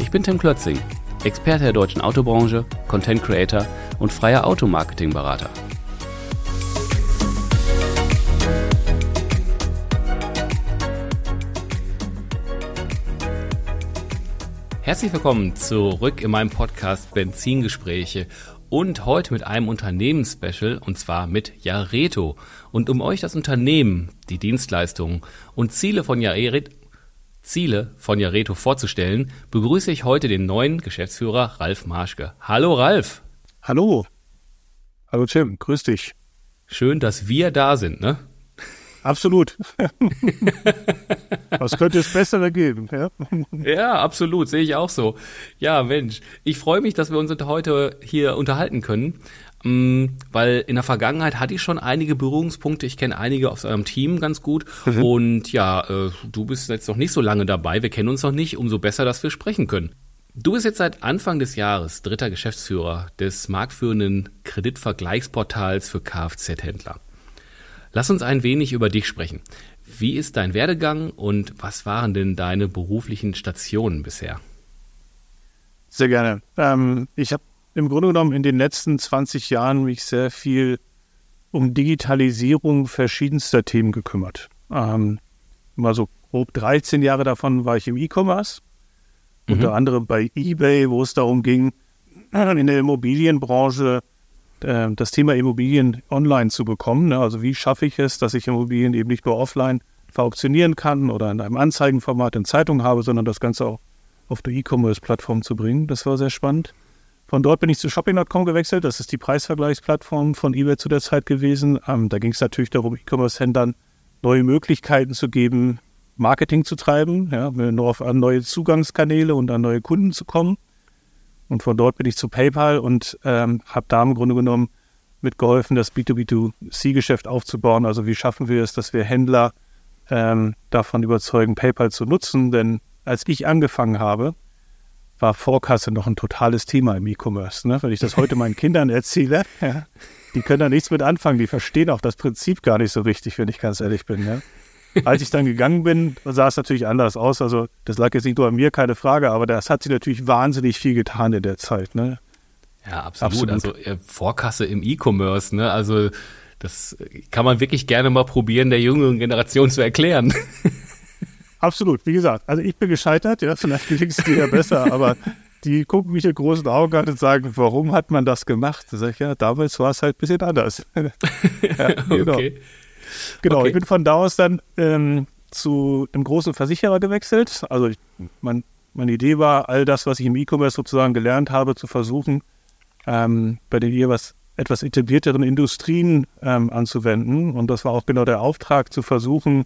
Ich bin Tim Klötzing, Experte der deutschen Autobranche, Content Creator und freier Automarketing-Berater. Herzlich willkommen zurück in meinem Podcast Benzingespräche und heute mit einem Unternehmensspecial und zwar mit Jareto. Und um euch das Unternehmen, die Dienstleistungen und Ziele von Jareto Ziele von Jareto vorzustellen, begrüße ich heute den neuen Geschäftsführer Ralf Marschke. Hallo Ralf. Hallo. Hallo Tim, grüß dich. Schön, dass wir da sind, ne? Absolut. Was könnte es Bessere geben? Ja? ja, absolut, sehe ich auch so. Ja, Mensch, ich freue mich, dass wir uns heute hier unterhalten können, weil in der Vergangenheit hatte ich schon einige Berührungspunkte. Ich kenne einige aus eurem Team ganz gut mhm. und ja, äh, du bist jetzt noch nicht so lange dabei. Wir kennen uns noch nicht. Umso besser, dass wir sprechen können. Du bist jetzt seit Anfang des Jahres dritter Geschäftsführer des marktführenden Kreditvergleichsportals für Kfz-Händler. Lass uns ein wenig über dich sprechen. Wie ist dein Werdegang und was waren denn deine beruflichen Stationen bisher? Sehr gerne. Ähm, ich habe im Grunde genommen in den letzten 20 Jahren mich sehr viel um Digitalisierung verschiedenster Themen gekümmert. Ähm, mal so grob 13 Jahre davon war ich im E-Commerce, mhm. unter anderem bei eBay, wo es darum ging, in der Immobilienbranche äh, das Thema Immobilien online zu bekommen. Ne? Also wie schaffe ich es, dass ich Immobilien eben nicht nur offline verauktionieren kann oder in einem Anzeigenformat in Zeitung habe, sondern das Ganze auch auf der E-Commerce-Plattform zu bringen. Das war sehr spannend. Von dort bin ich zu Shopping.com gewechselt. Das ist die Preisvergleichsplattform von eBay zu der Zeit gewesen. Ähm, da ging es natürlich darum, E-Commerce-Händlern neue Möglichkeiten zu geben, Marketing zu treiben, ja, nur auf neue Zugangskanäle und an neue Kunden zu kommen. Und von dort bin ich zu PayPal und ähm, habe da im Grunde genommen mitgeholfen, das B2B2C-Geschäft aufzubauen. Also wie schaffen wir es, dass wir Händler ähm, davon überzeugen, PayPal zu nutzen? Denn als ich angefangen habe, war Vorkasse noch ein totales Thema im E-Commerce. Ne? Wenn ich das heute meinen Kindern erzähle, ja, die können da nichts mit anfangen. Die verstehen auch das Prinzip gar nicht so richtig, wenn ich ganz ehrlich bin. Ja? Als ich dann gegangen bin, sah es natürlich anders aus. Also das lag jetzt nicht nur an mir, keine Frage, aber das hat sich natürlich wahnsinnig viel getan in der Zeit. Ne? Ja, absolut. absolut. Also äh, Vorkasse im E-Commerce, ne? Also das kann man wirklich gerne mal probieren, der jüngeren Generation zu erklären. Absolut, wie gesagt, also ich bin gescheitert, ja, vielleicht gelingt es dir ja besser, aber die gucken mich in großen Augen an und sagen, warum hat man das gemacht? Da sag ich, ja, damals war es halt ein bisschen anders. ja, genau. Okay. Genau, okay. ich bin von da aus dann ähm, zu einem großen Versicherer gewechselt. Also ich, mein, meine Idee war, all das, was ich im E-Commerce sozusagen gelernt habe, zu versuchen, ähm, bei den jeweils etwas etablierteren Industrien ähm, anzuwenden. Und das war auch genau der Auftrag, zu versuchen,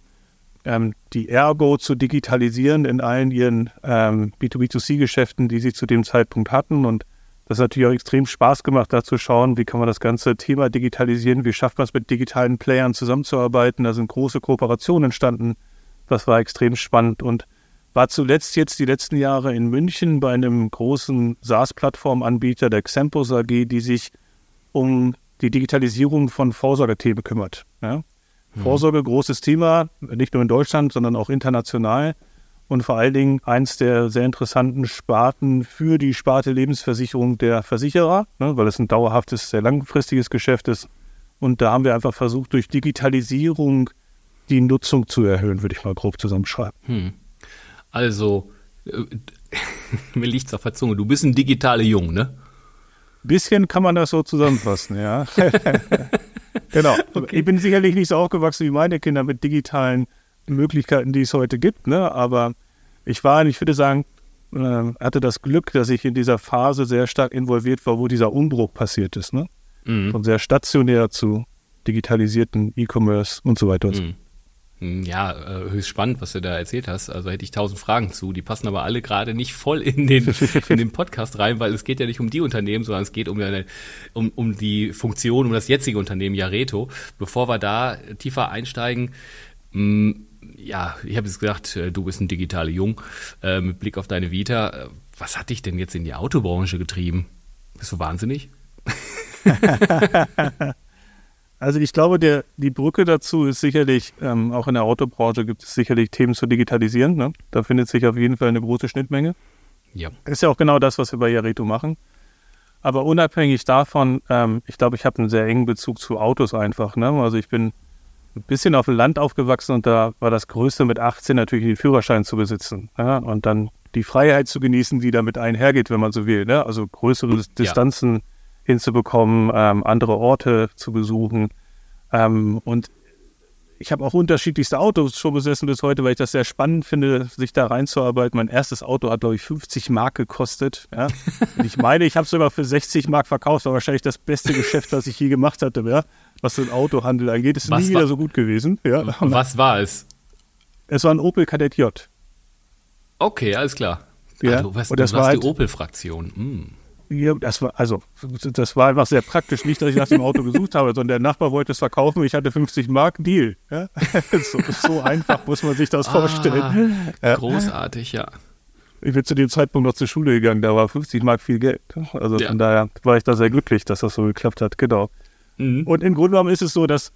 ähm, die Ergo zu digitalisieren in allen ihren ähm, B2B2C-Geschäften, die sie zu dem Zeitpunkt hatten. Und das hat natürlich auch extrem Spaß gemacht, da zu schauen, wie kann man das ganze Thema digitalisieren, wie schafft man es mit digitalen Playern zusammenzuarbeiten. Da sind große Kooperationen entstanden. Das war extrem spannend und war zuletzt jetzt die letzten Jahre in München bei einem großen SaaS-Plattformanbieter, der Xempus AG, die sich um die Digitalisierung von Vorsorgethemen kümmert. Ja? Mhm. Vorsorge, großes Thema, nicht nur in Deutschland, sondern auch international und vor allen Dingen eins der sehr interessanten Sparten für die Sparte Lebensversicherung der Versicherer, ne, weil es ein dauerhaftes, sehr langfristiges Geschäft ist. Und da haben wir einfach versucht, durch Digitalisierung die Nutzung zu erhöhen, würde ich mal grob zusammenschreiben. Hm. Also, äh, mir liegt's auf der Zunge, du bist ein digitaler Jung, ne? Bisschen kann man das so zusammenfassen, ja. genau. Okay. Ich bin sicherlich nicht so aufgewachsen wie meine Kinder mit digitalen Möglichkeiten, die es heute gibt. Ne? Aber ich war, ich würde sagen, äh, hatte das Glück, dass ich in dieser Phase sehr stark involviert war, wo dieser Umbruch passiert ist. Ne? Mhm. Von sehr stationär zu digitalisierten E-Commerce und so weiter. Und so. Mhm. Hm, ja, äh, höchst spannend, was du da erzählt hast. Also hätte ich tausend Fragen zu. Die passen aber alle gerade nicht voll in den, in den Podcast rein, weil es geht ja nicht um die Unternehmen, sondern es geht um, eine, um, um die Funktion, um das jetzige Unternehmen Jareto. Bevor wir da tiefer einsteigen, mh, hm, ja, ich habe jetzt gesagt, äh, du bist ein digitaler Jung. Äh, mit Blick auf deine Vita, was hat dich denn jetzt in die Autobranche getrieben? Bist du wahnsinnig? Also ich glaube, der, die Brücke dazu ist sicherlich, ähm, auch in der Autobranche gibt es sicherlich Themen zu digitalisieren. Ne? Da findet sich auf jeden Fall eine große Schnittmenge. Ja. Ist ja auch genau das, was wir bei Jareto machen. Aber unabhängig davon, ähm, ich glaube, ich habe einen sehr engen Bezug zu Autos einfach. Ne? Also ich bin ein bisschen auf dem Land aufgewachsen und da war das Größte mit 18 natürlich den Führerschein zu besitzen. Ja? Und dann die Freiheit zu genießen, die damit einhergeht, wenn man so will. Ne? Also größere Distanzen. Ja hinzubekommen, ähm, andere Orte zu besuchen. Ähm, und ich habe auch unterschiedlichste Autos schon besessen bis heute, weil ich das sehr spannend finde, sich da reinzuarbeiten. Mein erstes Auto hat, glaube ich, 50 Mark gekostet. Ja? Und ich meine, ich habe es sogar für 60 Mark verkauft. War wahrscheinlich das beste Geschäft, was ich je gemacht hatte, ja? was den Autohandel angeht. Ist was nie wieder so gut gewesen. Ja? Was war es? Es war ein Opel Kadett J. Okay, alles klar. Ja, ah, du warst, und das du warst war die halt, Opel-Fraktion. Mm. Ja, das war, also, das war einfach sehr praktisch. Nicht, dass ich nach dem Auto gesucht habe, sondern der Nachbar wollte es verkaufen. Ich hatte 50 Mark Deal. Ja? So, so, einfach muss man sich das ah, vorstellen. Großartig, ja. Ich bin zu dem Zeitpunkt noch zur Schule gegangen. Da war 50 Mark viel Geld. Also ja. von daher war ich da sehr glücklich, dass das so geklappt hat. Genau. Mhm. Und im Grunde genommen ist es so, dass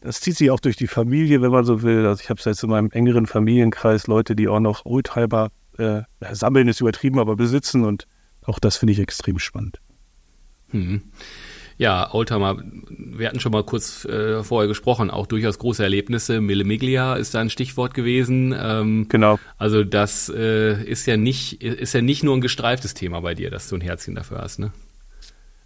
das zieht sich auch durch die Familie, wenn man so will. Also ich habe jetzt in meinem engeren Familienkreis Leute, die auch noch Oldtimer äh, sammeln, ist übertrieben, aber besitzen und auch das finde ich extrem spannend. Hm. Ja, Oldtimer, wir hatten schon mal kurz äh, vorher gesprochen, auch durchaus große Erlebnisse. Mille Miglia ist da ein Stichwort gewesen. Ähm, genau. Also das äh, ist ja nicht, ist ja nicht nur ein gestreiftes Thema bei dir, dass du ein Herzchen dafür hast, ne?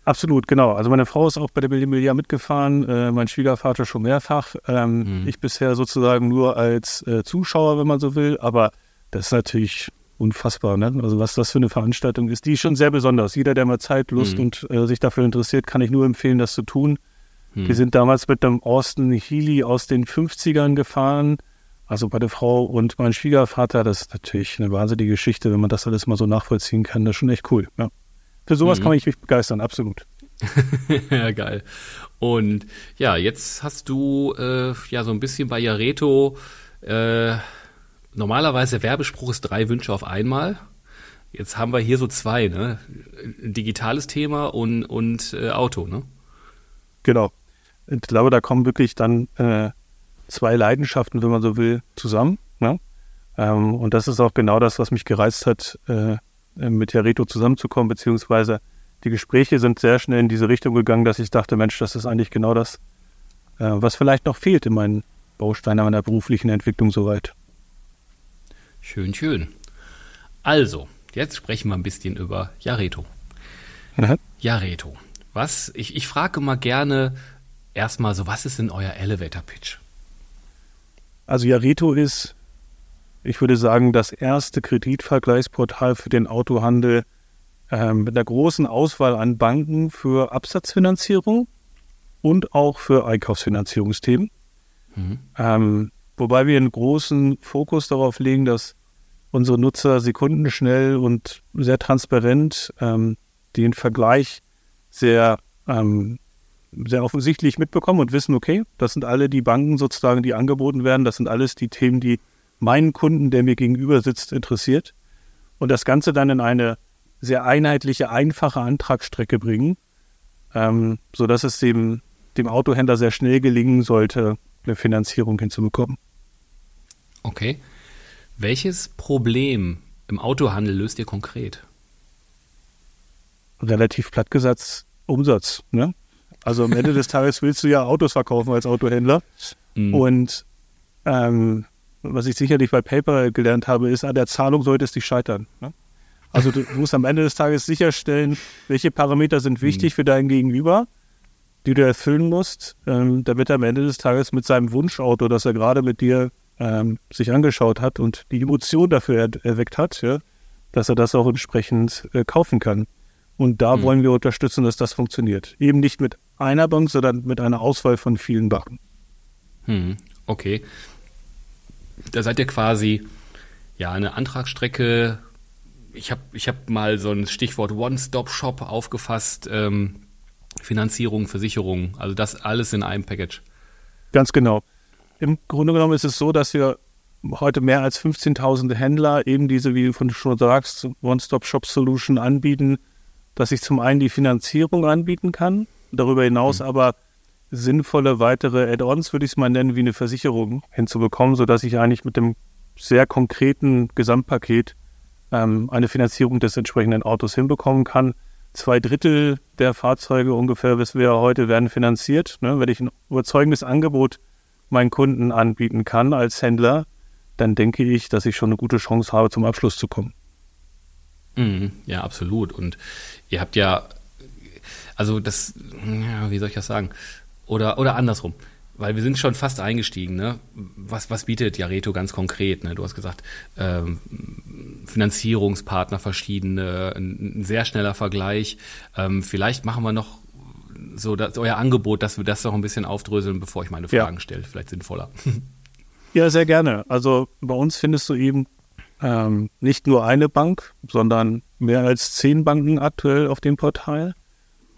Absolut, genau. Also meine Frau ist auch bei der Mille Miglia mitgefahren, äh, mein Schwiegervater schon mehrfach. Ähm, mhm. Ich bisher sozusagen nur als äh, Zuschauer, wenn man so will, aber das ist natürlich unfassbar. Ne? Also was das für eine Veranstaltung ist, die ist schon sehr besonders. Jeder, der mal Zeit, Lust mhm. und äh, sich dafür interessiert, kann ich nur empfehlen, das zu tun. Mhm. Wir sind damals mit dem Austin Healy aus den 50ern gefahren. Also bei der Frau und meinem Schwiegervater, das ist natürlich eine wahnsinnige Geschichte, wenn man das alles mal so nachvollziehen kann. Das ist schon echt cool. Ja. Für sowas mhm. kann ich mich begeistern, absolut. ja, geil. Und ja, jetzt hast du äh, ja so ein bisschen bei Jareto äh, normalerweise Werbespruch ist drei Wünsche auf einmal. Jetzt haben wir hier so zwei, ne? Ein digitales Thema und, und äh, Auto, ne? Genau. Ich glaube, da kommen wirklich dann äh, zwei Leidenschaften, wenn man so will, zusammen. Ne? Ähm, und das ist auch genau das, was mich gereizt hat, äh, mit Jareto zusammenzukommen, beziehungsweise die Gespräche sind sehr schnell in diese Richtung gegangen, dass ich dachte, Mensch, das ist eigentlich genau das, äh, was vielleicht noch fehlt in meinen Bausteinen meiner beruflichen Entwicklung soweit. Schön, schön. Also, jetzt sprechen wir ein bisschen über Jareto. Mhm. Jareto. Was, ich, ich frage mal gerne erstmal so, was ist denn euer Elevator Pitch? Also Jareto ist, ich würde sagen, das erste Kreditvergleichsportal für den Autohandel äh, mit einer großen Auswahl an Banken für Absatzfinanzierung und auch für Einkaufsfinanzierungsthemen. Mhm. Ähm, Wobei wir einen großen Fokus darauf legen, dass unsere Nutzer sekundenschnell und sehr transparent ähm, den Vergleich sehr, ähm, sehr offensichtlich mitbekommen und wissen, okay, das sind alle die Banken sozusagen, die angeboten werden, das sind alles die Themen, die meinen Kunden, der mir gegenüber sitzt, interessiert. Und das Ganze dann in eine sehr einheitliche, einfache Antragsstrecke bringen, ähm, sodass es dem, dem Autohändler sehr schnell gelingen sollte, eine Finanzierung hinzubekommen. Okay. Welches Problem im Autohandel löst ihr konkret? Relativ plattgesetzt Umsatz. Ne? Also am Ende des Tages willst du ja Autos verkaufen als Autohändler. Mhm. Und ähm, was ich sicherlich bei Paper gelernt habe, ist, an der Zahlung sollte es nicht scheitern. Ne? Also du musst am Ende des Tages sicherstellen, welche Parameter sind wichtig mhm. für dein Gegenüber die du erfüllen musst, ähm, damit er am Ende des Tages mit seinem Wunschauto, das er gerade mit dir ähm, sich angeschaut hat und die Emotion dafür er erweckt hat, ja, dass er das auch entsprechend äh, kaufen kann. Und da mhm. wollen wir unterstützen, dass das funktioniert. Eben nicht mit einer Bank, sondern mit einer Auswahl von vielen Banken. Mhm. Okay. da seid ihr quasi ja eine Antragsstrecke. Ich habe ich hab mal so ein Stichwort One-Stop-Shop aufgefasst. Ähm, Finanzierung, Versicherung, also das alles in einem Package. Ganz genau. Im Grunde genommen ist es so, dass wir heute mehr als 15.000 Händler eben diese, wie du schon sagst, One-Stop-Shop-Solution anbieten, dass ich zum einen die Finanzierung anbieten kann, darüber hinaus mhm. aber sinnvolle weitere Add-ons, würde ich es mal nennen, wie eine Versicherung hinzubekommen, sodass ich eigentlich mit dem sehr konkreten Gesamtpaket ähm, eine Finanzierung des entsprechenden Autos hinbekommen kann. Zwei Drittel der Fahrzeuge ungefähr, wissen wir heute, werden finanziert. Ne? Wenn ich ein überzeugendes Angebot meinen Kunden anbieten kann als Händler, dann denke ich, dass ich schon eine gute Chance habe, zum Abschluss zu kommen. Mhm, ja, absolut. Und ihr habt ja, also das, ja, wie soll ich das sagen? Oder, oder andersrum. Weil wir sind schon fast eingestiegen, ne? Was, was bietet Jareto ganz konkret? Ne? Du hast gesagt, ähm, Finanzierungspartner verschiedene, ein, ein, sehr schneller Vergleich. Ähm, vielleicht machen wir noch so das, euer Angebot, dass wir das noch ein bisschen aufdröseln, bevor ich meine Fragen ja. stelle. Vielleicht sinnvoller. Ja, sehr gerne. Also bei uns findest du eben ähm, nicht nur eine Bank, sondern mehr als zehn Banken aktuell auf dem Portal,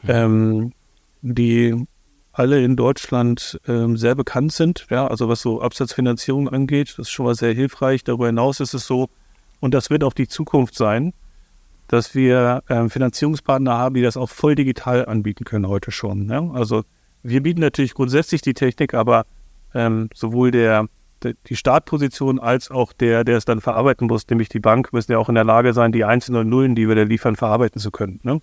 hm. ähm, die alle in Deutschland ähm, sehr bekannt sind. Ja, also was so Absatzfinanzierung angeht, das ist schon mal sehr hilfreich. Darüber hinaus ist es so, und das wird auch die Zukunft sein, dass wir ähm, Finanzierungspartner haben, die das auch voll digital anbieten können heute schon. Ja? Also wir bieten natürlich grundsätzlich die Technik, aber ähm, sowohl der, der, die Startposition als auch der, der es dann verarbeiten muss, nämlich die Bank, müssen ja auch in der Lage sein, die einzelnen Nullen, die wir da liefern, verarbeiten zu können. Ne?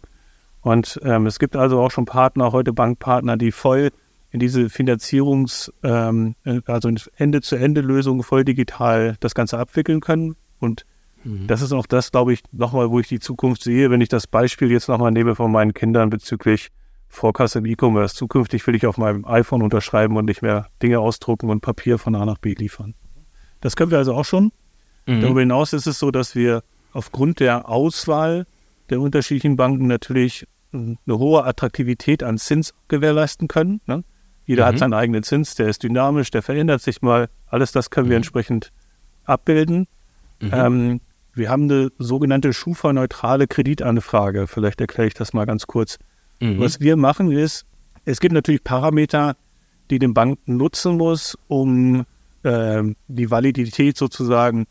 Und ähm, es gibt also auch schon Partner, heute Bankpartner, die voll in diese Finanzierungs-, ähm, also Ende-zu-Ende-Lösungen voll digital das Ganze abwickeln können. Und mhm. das ist auch das, glaube ich, nochmal, wo ich die Zukunft sehe, wenn ich das Beispiel jetzt nochmal nehme von meinen Kindern bezüglich Vorkasse im E-Commerce. Zukünftig will ich auf meinem iPhone unterschreiben und nicht mehr Dinge ausdrucken und Papier von A nach B liefern. Das können wir also auch schon. Mhm. Darüber hinaus ist es so, dass wir aufgrund der Auswahl der unterschiedlichen Banken natürlich eine hohe Attraktivität an Zins gewährleisten können. Ne? Jeder mhm. hat seinen eigenen Zins, der ist dynamisch, der verändert sich mal. Alles das können wir mhm. entsprechend abbilden. Mhm. Ähm, wir haben eine sogenannte Schufa-neutrale Kreditanfrage. Vielleicht erkläre ich das mal ganz kurz. Mhm. Was wir machen ist, es gibt natürlich Parameter, die den Banken nutzen muss, um äh, die Validität sozusagen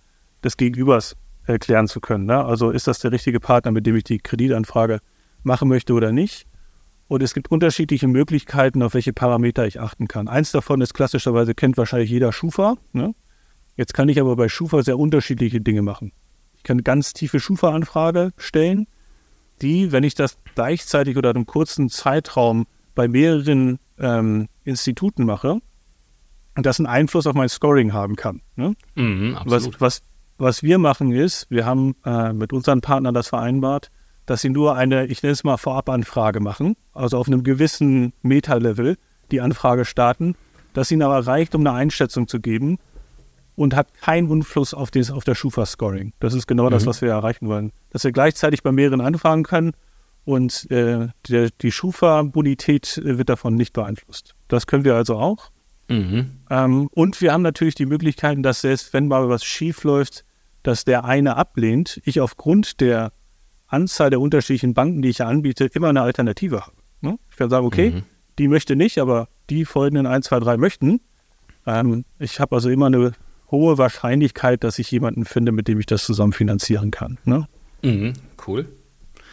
des Gegenübers erklären zu können. Ne? Also ist das der richtige Partner, mit dem ich die Kreditanfrage machen möchte oder nicht. Und es gibt unterschiedliche Möglichkeiten, auf welche Parameter ich achten kann. Eins davon ist klassischerweise, kennt wahrscheinlich jeder Schufa. Ne? Jetzt kann ich aber bei Schufa sehr unterschiedliche Dinge machen. Ich kann eine ganz tiefe Schufa-Anfrage stellen, die, wenn ich das gleichzeitig oder in einem kurzen Zeitraum bei mehreren ähm, Instituten mache, das einen Einfluss auf mein Scoring haben kann. Ne? Mhm, was, was, was wir machen ist, wir haben äh, mit unseren Partnern das vereinbart, dass sie nur eine, ich nenne es mal Vorabanfrage machen, also auf einem gewissen Meta-Level die Anfrage starten, dass ihnen aber reicht, um eine Einschätzung zu geben und hat keinen Einfluss auf, das, auf das Schufa-Scoring. Das ist genau mhm. das, was wir erreichen wollen. Dass wir gleichzeitig bei mehreren anfragen können und äh, der, die Schufa-Bonität wird davon nicht beeinflusst. Das können wir also auch. Mhm. Ähm, und wir haben natürlich die Möglichkeiten, dass selbst wenn mal was schief läuft, dass der eine ablehnt, ich aufgrund der Anzahl der unterschiedlichen Banken, die ich ja anbiete, immer eine Alternative habe. Ne? Ich kann sagen, okay, mhm. die möchte nicht, aber die folgenden 1, 2, 3 möchten. Ähm, ich habe also immer eine hohe Wahrscheinlichkeit, dass ich jemanden finde, mit dem ich das zusammen finanzieren kann. Ne? Mhm, cool.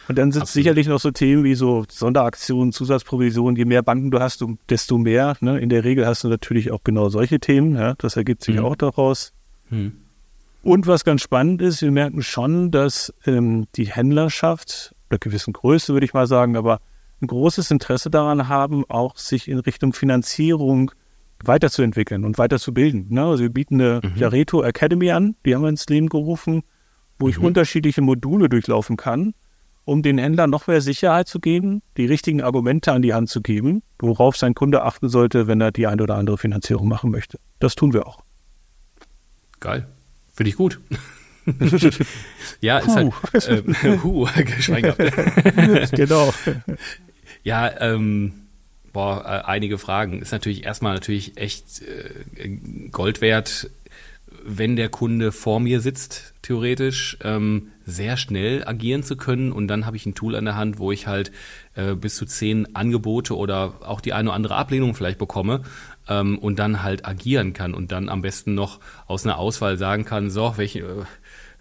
Und dann sind sicherlich noch so Themen wie so Sonderaktionen, Zusatzprovisionen. Je mehr Banken du hast, desto mehr. Ne? In der Regel hast du natürlich auch genau solche Themen. Ja? Das ergibt sich mhm. auch daraus. Mhm. Und was ganz spannend ist, wir merken schon, dass ähm, die Händlerschaft, einer gewissen Größe würde ich mal sagen, aber ein großes Interesse daran haben, auch sich in Richtung Finanzierung weiterzuentwickeln und weiterzubilden. Ne? Also wir bieten eine mhm. Jareto Academy an, die haben wir ins Leben gerufen, wo mhm. ich unterschiedliche Module durchlaufen kann, um den Händlern noch mehr Sicherheit zu geben, die richtigen Argumente an die Hand zu geben, worauf sein Kunde achten sollte, wenn er die eine oder andere Finanzierung machen möchte. Das tun wir auch. Geil. Finde ich gut. ja, ist halt, äh, hu, genau. Ja, ähm, boah, äh, einige Fragen. Ist natürlich erstmal natürlich echt äh, Gold wert. wenn der Kunde vor mir sitzt, theoretisch, ähm, sehr schnell agieren zu können. Und dann habe ich ein Tool an der Hand, wo ich halt äh, bis zu zehn Angebote oder auch die eine oder andere Ablehnung vielleicht bekomme ähm, und dann halt agieren kann und dann am besten noch aus einer Auswahl sagen kann, so, welche,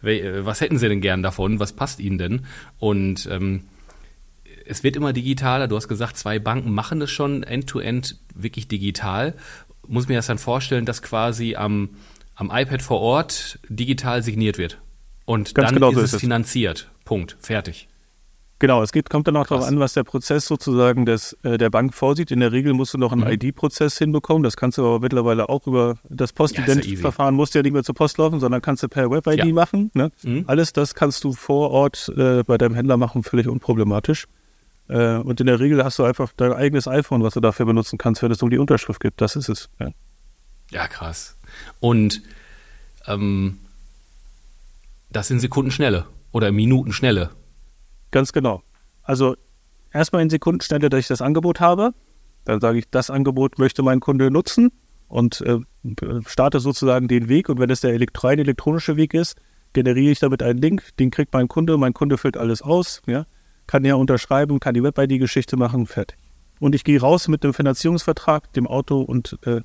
äh, was hätten Sie denn gern davon, was passt Ihnen denn? Und ähm, es wird immer digitaler. Du hast gesagt, zwei Banken machen das schon end-to-end -end wirklich digital. Muss mir das dann vorstellen, dass quasi am, am iPad vor Ort digital signiert wird. Und Ganz dann genau ist so es ist finanziert. Punkt. Fertig. Genau, es geht, kommt dann auch darauf an, was der Prozess sozusagen des, äh, der Bank vorsieht. In der Regel musst du noch einen mhm. ID-Prozess hinbekommen. Das kannst du aber mittlerweile auch über das Postident-Verfahren, ja musst du ja nicht mehr zur Post laufen, sondern kannst du per Web-ID ja. machen. Ne? Mhm. Alles das kannst du vor Ort äh, bei deinem Händler machen, völlig unproblematisch. Äh, und in der Regel hast du einfach dein eigenes iPhone, was du dafür benutzen kannst, wenn es um die Unterschrift geht. Das ist es. Ja, ja krass. Und ähm, das sind Sekundenschnelle oder Minutenschnelle. Ganz genau. Also erstmal in Sekundenschnelle, dass ich das Angebot habe. Dann sage ich, das Angebot möchte mein Kunde nutzen und äh, starte sozusagen den Weg. Und wenn es der rein elektronische Weg ist, generiere ich damit einen Link, den kriegt mein Kunde, mein Kunde füllt alles aus, ja, kann ja unterschreiben, kann die Web-ID-Geschichte machen, fertig. Und ich gehe raus mit dem Finanzierungsvertrag, dem Auto und äh,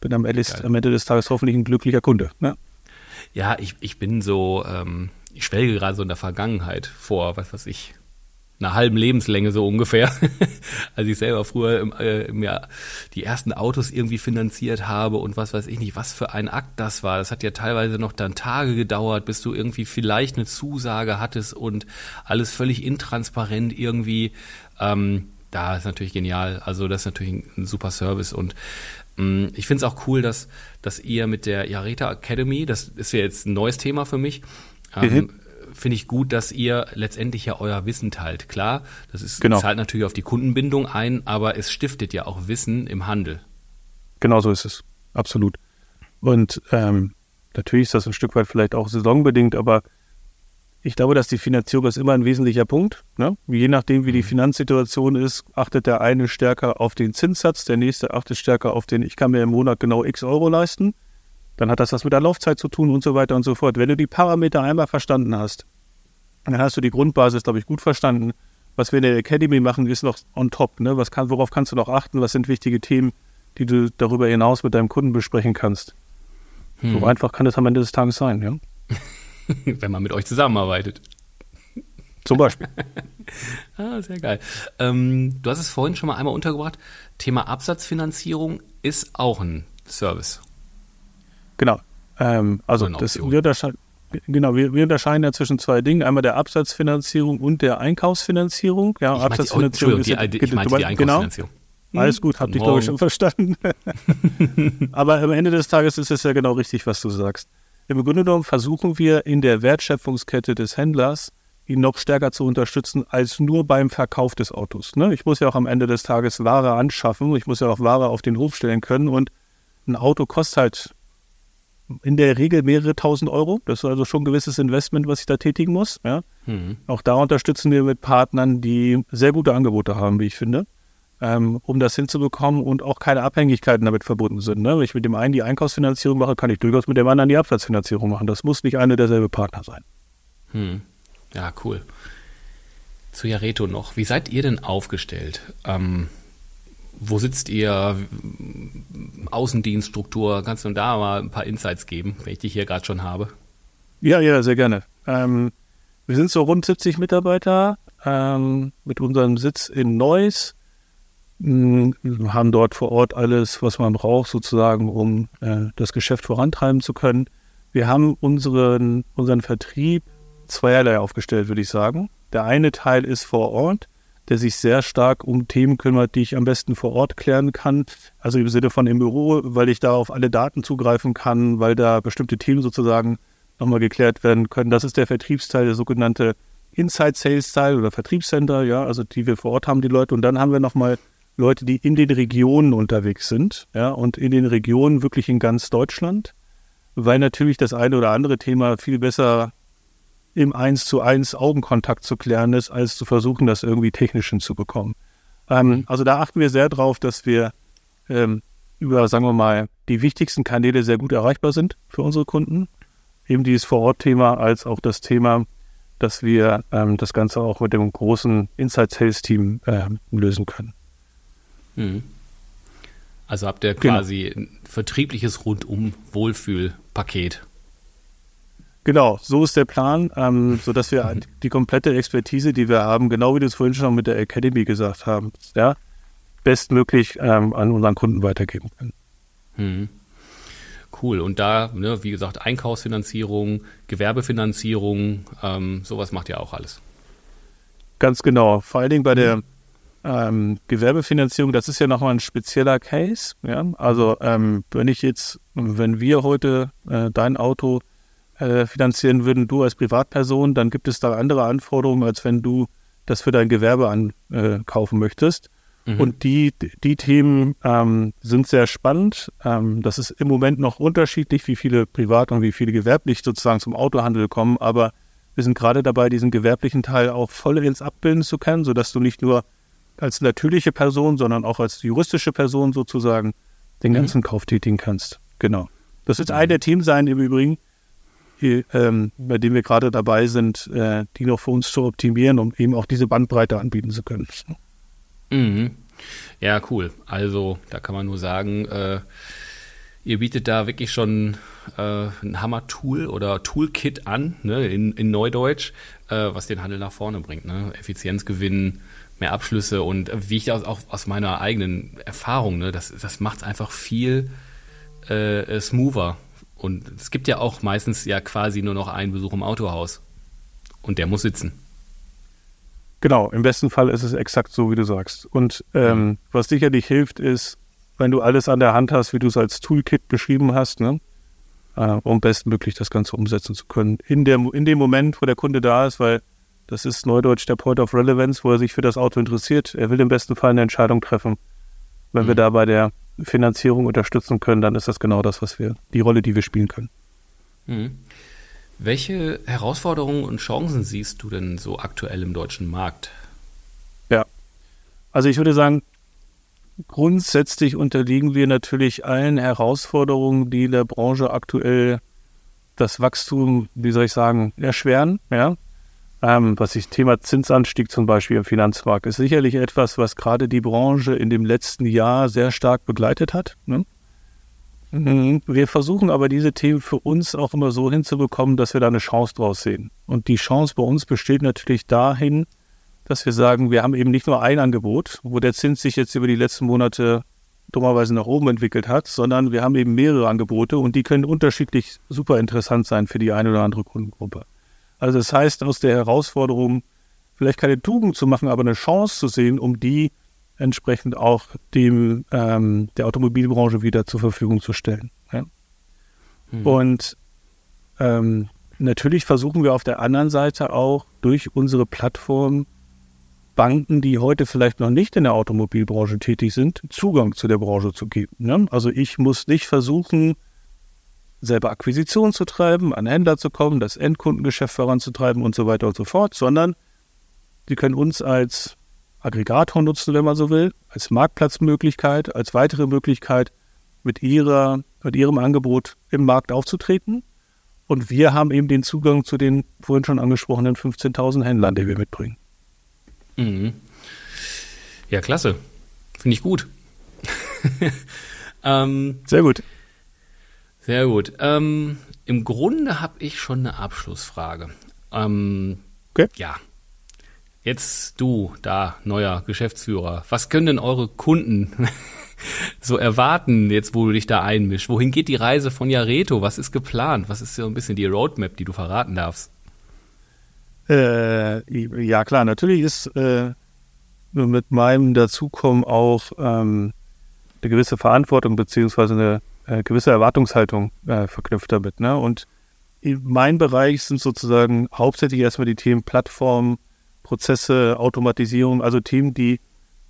bin am Ende, am Ende, des Tages hoffentlich ein glücklicher Kunde. Ne? Ja, ich, ich bin so, ähm, ich schwelge gerade so in der Vergangenheit vor, was weiß ich, einer halben Lebenslänge so ungefähr, als ich selber früher im, äh, im Jahr die ersten Autos irgendwie finanziert habe und was weiß ich nicht, was für ein Akt das war. Das hat ja teilweise noch dann Tage gedauert, bis du irgendwie vielleicht eine Zusage hattest und alles völlig intransparent irgendwie. Ähm, da ist natürlich genial. Also das ist natürlich ein, super Service und ähm, ich finde es auch cool, dass, dass ihr mit der Yareta Academy, das ist ja jetzt ein neues Thema für mich, ähm, mhm finde ich gut, dass ihr letztendlich ja euer Wissen teilt. Klar, das ist, genau. zahlt natürlich auf die Kundenbindung ein, aber es stiftet ja auch Wissen im Handel. Genau so ist es. Absolut. Und ähm, natürlich ist das ein Stück weit vielleicht auch saisonbedingt, aber ich glaube, dass die Finanzierung ist immer ein wesentlicher Punkt. Ne? Je nachdem, wie die mhm. Finanzsituation ist, achtet der eine stärker auf den Zinssatz, der nächste achtet stärker auf den, ich kann mir im Monat genau x Euro leisten. Dann hat das was mit der Laufzeit zu tun und so weiter und so fort. Wenn du die Parameter einmal verstanden hast, dann hast du die Grundbasis, glaube ich, gut verstanden. Was wir in der Academy machen, ist noch on top. Ne? Was kann, worauf kannst du noch achten? Was sind wichtige Themen, die du darüber hinaus mit deinem Kunden besprechen kannst? Hm. So einfach kann es am Ende des Tages sein, ja? Wenn man mit euch zusammenarbeitet. Zum Beispiel. ah, sehr geil. Ähm, du hast es vorhin schon mal einmal untergebracht. Thema Absatzfinanzierung ist auch ein Service. Genau. Ähm, also das, wir, unterscheiden, genau wir, wir, unterscheiden ja zwischen zwei Dingen. Einmal der Absatzfinanzierung und der Einkaufsfinanzierung. Ja, ich Absatzfinanzierung meinte, ist, die, ich meinte die genau. Einkaufsfinanzierung. Genau. Alles gut, hab dich glaube ich schon verstanden. Aber am Ende des Tages ist es ja genau richtig, was du sagst. Im Grunde genommen versuchen wir in der Wertschöpfungskette des Händlers ihn noch stärker zu unterstützen als nur beim Verkauf des Autos. Ne? Ich muss ja auch am Ende des Tages Ware anschaffen, ich muss ja auch Ware auf den Hof stellen können und ein Auto kostet halt in der Regel mehrere tausend Euro. Das ist also schon ein gewisses Investment, was ich da tätigen muss. Ja. Mhm. Auch da unterstützen wir mit Partnern, die sehr gute Angebote haben, wie ich finde, ähm, um das hinzubekommen und auch keine Abhängigkeiten damit verbunden sind. Ne? Wenn ich mit dem einen die Einkaufsfinanzierung mache, kann ich durchaus mit dem anderen die Absatzfinanzierung machen. Das muss nicht eine derselbe Partner sein. Mhm. Ja, cool. Zu Jareto noch. Wie seid ihr denn aufgestellt? Ähm, wo sitzt ihr? Außendienststruktur? Kannst du da mal ein paar Insights geben, wenn ich dich hier gerade schon habe? Ja, ja, sehr gerne. Ähm, wir sind so rund 70 Mitarbeiter ähm, mit unserem Sitz in Neuss. Wir haben dort vor Ort alles, was man braucht, sozusagen, um äh, das Geschäft vorantreiben zu können. Wir haben unseren, unseren Vertrieb zweierlei aufgestellt, würde ich sagen. Der eine Teil ist vor Ort der sich sehr stark um Themen kümmert, die ich am besten vor Ort klären kann. Also im Sinne von im Büro, weil ich da auf alle Daten zugreifen kann, weil da bestimmte Themen sozusagen nochmal geklärt werden können. Das ist der Vertriebsteil, der sogenannte Inside Sales Teil oder Vertriebscenter, ja, also die wir vor Ort haben, die Leute. Und dann haben wir nochmal Leute, die in den Regionen unterwegs sind, ja, und in den Regionen wirklich in ganz Deutschland, weil natürlich das eine oder andere Thema viel besser im Eins zu eins Augenkontakt zu klären ist, als zu versuchen, das irgendwie technisch hinzubekommen. Ähm, mhm. also da achten wir sehr drauf, dass wir ähm, über, sagen wir mal, die wichtigsten Kanäle sehr gut erreichbar sind für unsere Kunden. Eben dieses Vor-Ort-Thema als auch das Thema, dass wir ähm, das Ganze auch mit dem großen Inside-Sales-Team äh, lösen können. Mhm. Also habt ihr genau. quasi genau. ein vertriebliches Rundum-Wohlfühl-Paket. Genau, so ist der Plan, ähm, sodass wir mhm. die komplette Expertise, die wir haben, genau wie du es vorhin schon mit der Academy gesagt haben, ja, bestmöglich ähm, an unseren Kunden weitergeben können. Mhm. Cool. Und da, ne, wie gesagt, Einkaufsfinanzierung, Gewerbefinanzierung, ähm, sowas macht ihr auch alles. Ganz genau. Vor allen Dingen bei der ähm, Gewerbefinanzierung, das ist ja nochmal ein spezieller Case. Ja? Also ähm, wenn ich jetzt, wenn wir heute äh, dein Auto äh, finanzieren würden, du als Privatperson, dann gibt es da andere Anforderungen, als wenn du das für dein Gewerbe ankaufen äh, möchtest. Mhm. Und die, die Themen ähm, sind sehr spannend. Ähm, das ist im Moment noch unterschiedlich, wie viele privat und wie viele gewerblich sozusagen zum Autohandel kommen. Aber wir sind gerade dabei, diesen gewerblichen Teil auch voll ins abbilden zu können, sodass du nicht nur als natürliche Person, sondern auch als juristische Person sozusagen den mhm. ganzen mhm. Kauf tätigen kannst. Genau. Das wird mhm. ein der Themen sein im Übrigen, ähm, bei dem wir gerade dabei sind, äh, die noch für uns zu optimieren, um eben auch diese Bandbreite anbieten zu können. Mhm. Ja, cool. Also da kann man nur sagen, äh, ihr bietet da wirklich schon äh, ein Hammer-Tool oder Toolkit an, ne, in, in Neudeutsch, äh, was den Handel nach vorne bringt. Ne? Effizienzgewinn, mehr Abschlüsse und wie ich auch, auch aus meiner eigenen Erfahrung, ne, das, das macht es einfach viel äh, smoother. Und es gibt ja auch meistens ja quasi nur noch einen Besuch im Autohaus. Und der muss sitzen. Genau, im besten Fall ist es exakt so, wie du sagst. Und ähm, mhm. was sicherlich hilft, ist, wenn du alles an der Hand hast, wie du es als Toolkit beschrieben hast, ne? Äh, um bestmöglich das Ganze umsetzen zu können. In, der, in dem Moment, wo der Kunde da ist, weil das ist neudeutsch der Point of Relevance, wo er sich für das Auto interessiert. Er will im besten Fall eine Entscheidung treffen. Wenn mhm. wir da bei der Finanzierung unterstützen können, dann ist das genau das, was wir, die Rolle, die wir spielen können. Mhm. Welche Herausforderungen und Chancen siehst du denn so aktuell im deutschen Markt? Ja, also ich würde sagen, grundsätzlich unterliegen wir natürlich allen Herausforderungen, die in der Branche aktuell das Wachstum, wie soll ich sagen, erschweren. Ja? Ähm, was ich Thema Zinsanstieg zum Beispiel im Finanzmarkt ist sicherlich etwas, was gerade die Branche in dem letzten Jahr sehr stark begleitet hat. Ne? Mhm. Wir versuchen aber diese Themen für uns auch immer so hinzubekommen, dass wir da eine Chance draus sehen. Und die Chance bei uns besteht natürlich dahin, dass wir sagen, wir haben eben nicht nur ein Angebot, wo der Zins sich jetzt über die letzten Monate dummerweise nach oben entwickelt hat, sondern wir haben eben mehrere Angebote und die können unterschiedlich super interessant sein für die eine oder andere Kundengruppe. Also das heißt, aus der Herausforderung, vielleicht keine Tugend zu machen, aber eine Chance zu sehen, um die entsprechend auch dem ähm, der Automobilbranche wieder zur Verfügung zu stellen. Ja? Mhm. Und ähm, natürlich versuchen wir auf der anderen Seite auch durch unsere Plattform Banken, die heute vielleicht noch nicht in der Automobilbranche tätig sind, Zugang zu der Branche zu geben. Ne? Also ich muss nicht versuchen, selber Akquisition zu treiben, an Händler zu kommen, das Endkundengeschäft voranzutreiben und so weiter und so fort, sondern sie können uns als Aggregator nutzen, wenn man so will, als Marktplatzmöglichkeit, als weitere Möglichkeit, mit, ihrer, mit ihrem Angebot im Markt aufzutreten. Und wir haben eben den Zugang zu den vorhin schon angesprochenen 15.000 Händlern, die wir mitbringen. Mhm. Ja, klasse. Finde ich gut. ähm, Sehr gut. Sehr gut. Ähm, Im Grunde habe ich schon eine Abschlussfrage. Ähm, okay. Ja, Jetzt du, da, neuer Geschäftsführer. Was können denn eure Kunden so erwarten, jetzt wo du dich da einmischst? Wohin geht die Reise von Jareto? Was ist geplant? Was ist so ein bisschen die Roadmap, die du verraten darfst? Äh, ja, klar, natürlich ist äh, mit meinem Dazukommen auch ähm, eine gewisse Verantwortung beziehungsweise eine äh, gewisse Erwartungshaltung äh, verknüpft damit. Ne? Und mein Bereich sind sozusagen hauptsächlich erstmal die Themen Plattform, Prozesse, Automatisierung, also Themen, die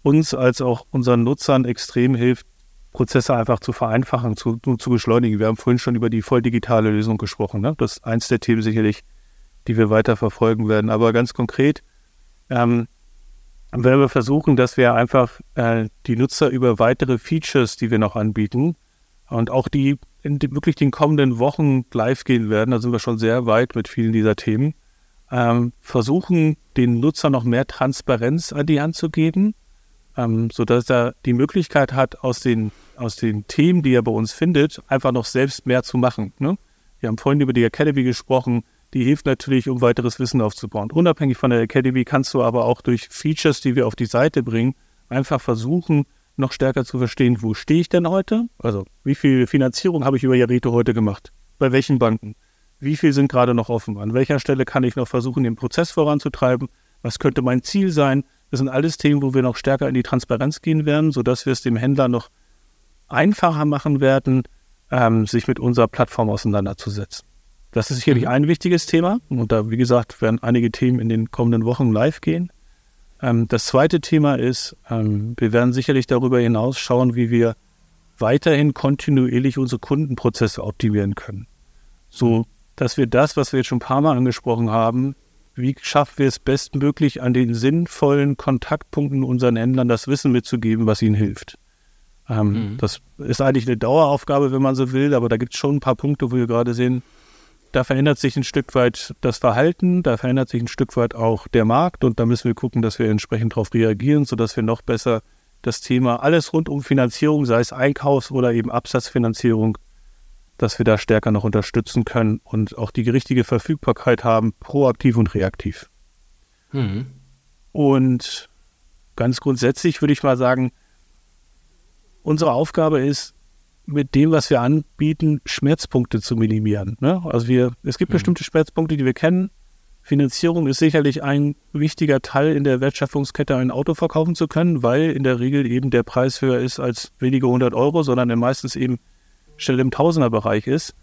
uns als auch unseren Nutzern extrem hilft, Prozesse einfach zu vereinfachen, zu, zu beschleunigen. Wir haben vorhin schon über die voll digitale Lösung gesprochen. Ne? Das ist eins der Themen sicherlich, die wir weiter verfolgen werden. Aber ganz konkret ähm, werden wir versuchen, dass wir einfach äh, die Nutzer über weitere Features, die wir noch anbieten, und auch die in die, wirklich den kommenden Wochen live gehen werden, da sind wir schon sehr weit mit vielen dieser Themen, ähm, versuchen, den Nutzer noch mehr Transparenz an die Hand zu geben, ähm, sodass er die Möglichkeit hat, aus den, aus den Themen, die er bei uns findet, einfach noch selbst mehr zu machen. Ne? Wir haben vorhin über die Academy gesprochen, die hilft natürlich, um weiteres Wissen aufzubauen. Unabhängig von der Academy kannst du aber auch durch Features, die wir auf die Seite bringen, einfach versuchen, noch stärker zu verstehen, wo stehe ich denn heute? Also, wie viel Finanzierung habe ich über Jarito heute gemacht? Bei welchen Banken? Wie viel sind gerade noch offen? An welcher Stelle kann ich noch versuchen, den Prozess voranzutreiben? Was könnte mein Ziel sein? Das sind alles Themen, wo wir noch stärker in die Transparenz gehen werden, sodass wir es dem Händler noch einfacher machen werden, ähm, sich mit unserer Plattform auseinanderzusetzen. Das ist sicherlich mhm. ein wichtiges Thema. Und da, wie gesagt, werden einige Themen in den kommenden Wochen live gehen. Ähm, das zweite Thema ist, ähm, wir werden sicherlich darüber hinaus schauen, wie wir weiterhin kontinuierlich unsere Kundenprozesse optimieren können. So, dass wir das, was wir jetzt schon ein paar Mal angesprochen haben, wie schaffen wir es bestmöglich, an den sinnvollen Kontaktpunkten unseren Händlern das Wissen mitzugeben, was ihnen hilft. Ähm, mhm. Das ist eigentlich eine Daueraufgabe, wenn man so will, aber da gibt es schon ein paar Punkte, wo wir gerade sehen, da verändert sich ein Stück weit das Verhalten, da verändert sich ein Stück weit auch der Markt und da müssen wir gucken, dass wir entsprechend darauf reagieren, sodass wir noch besser das Thema alles rund um Finanzierung, sei es Einkaufs- oder eben Absatzfinanzierung, dass wir da stärker noch unterstützen können und auch die richtige Verfügbarkeit haben, proaktiv und reaktiv. Mhm. Und ganz grundsätzlich würde ich mal sagen, unsere Aufgabe ist, mit dem, was wir anbieten, Schmerzpunkte zu minimieren. Ne? Also wir, es gibt mhm. bestimmte Schmerzpunkte, die wir kennen. Finanzierung ist sicherlich ein wichtiger Teil in der Wertschöpfungskette, ein Auto verkaufen zu können, weil in der Regel eben der Preis höher ist als wenige hundert Euro, sondern meistens eben schnell im Tausenderbereich ist.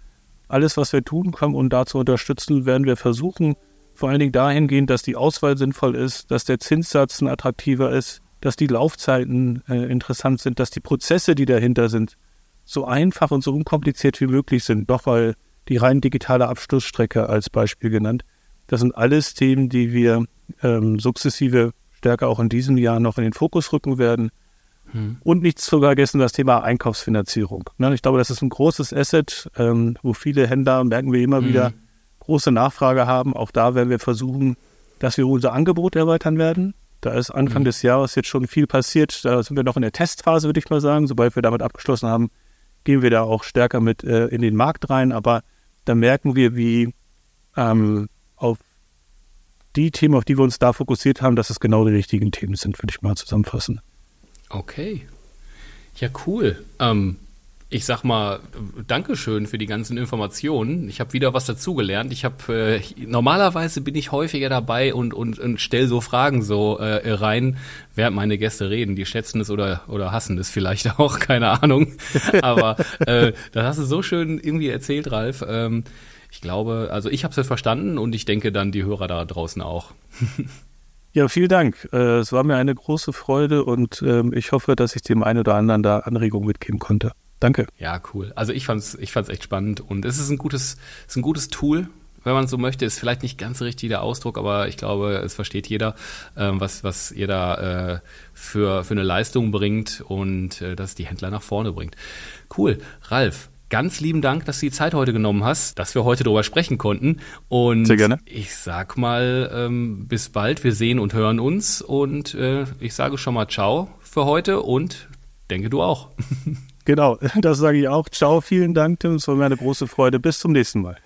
Alles, was wir tun können, um da zu unterstützen, werden wir versuchen, vor allen Dingen dahingehend, dass die Auswahl sinnvoll ist, dass der Zinssatz ein attraktiver ist, dass die Laufzeiten äh, interessant sind, dass die Prozesse, die dahinter sind, so einfach und so unkompliziert wie möglich sind. Doch weil die rein digitale Abschlussstrecke als Beispiel genannt. Das sind alles Themen, die wir ähm, sukzessive stärker auch in diesem Jahr noch in den Fokus rücken werden. Hm. Und nicht zu vergessen das Thema Einkaufsfinanzierung. Ne, ich glaube, das ist ein großes Asset, ähm, wo viele Händler, merken wir immer hm. wieder, große Nachfrage haben. Auch da werden wir versuchen, dass wir unser Angebot erweitern werden. Da ist Anfang hm. des Jahres jetzt schon viel passiert. Da sind wir noch in der Testphase, würde ich mal sagen. Sobald wir damit abgeschlossen haben, gehen wir da auch stärker mit äh, in den Markt rein. Aber da merken wir, wie ähm, auf die Themen, auf die wir uns da fokussiert haben, dass es genau die richtigen Themen sind, würde ich mal zusammenfassen. Okay. Ja, cool. Ähm, ich sag mal, Dankeschön für die ganzen Informationen. Ich habe wieder was dazugelernt. Ich habe äh, normalerweise bin ich häufiger dabei und und, und stell so Fragen so äh, rein, während meine Gäste reden. Die schätzen es oder oder hassen es vielleicht auch, keine Ahnung. Aber äh, das hast du so schön irgendwie erzählt, Ralf. Ähm, ich glaube, also ich habe es verstanden und ich denke dann die Hörer da draußen auch. Ja, vielen Dank. Äh, es war mir eine große Freude und ähm, ich hoffe, dass ich dem einen oder anderen da Anregungen mitgeben konnte. Danke. Ja, cool. Also ich fand's, ich fand's echt spannend und es ist ein gutes, ist ein gutes Tool, wenn man so möchte. Ist vielleicht nicht ganz richtig der Ausdruck, aber ich glaube, es versteht jeder, ähm, was, was ihr da äh, für, für eine Leistung bringt und äh, dass die Händler nach vorne bringt. Cool. Ralf, ganz lieben Dank, dass du die Zeit heute genommen hast, dass wir heute darüber sprechen konnten. Und Sehr gerne. ich sag mal, ähm, bis bald. Wir sehen und hören uns und äh, ich sage schon mal Ciao für heute und denke du auch. Genau, das sage ich auch. Ciao, vielen Dank, Tim. Es war mir eine große Freude. Bis zum nächsten Mal.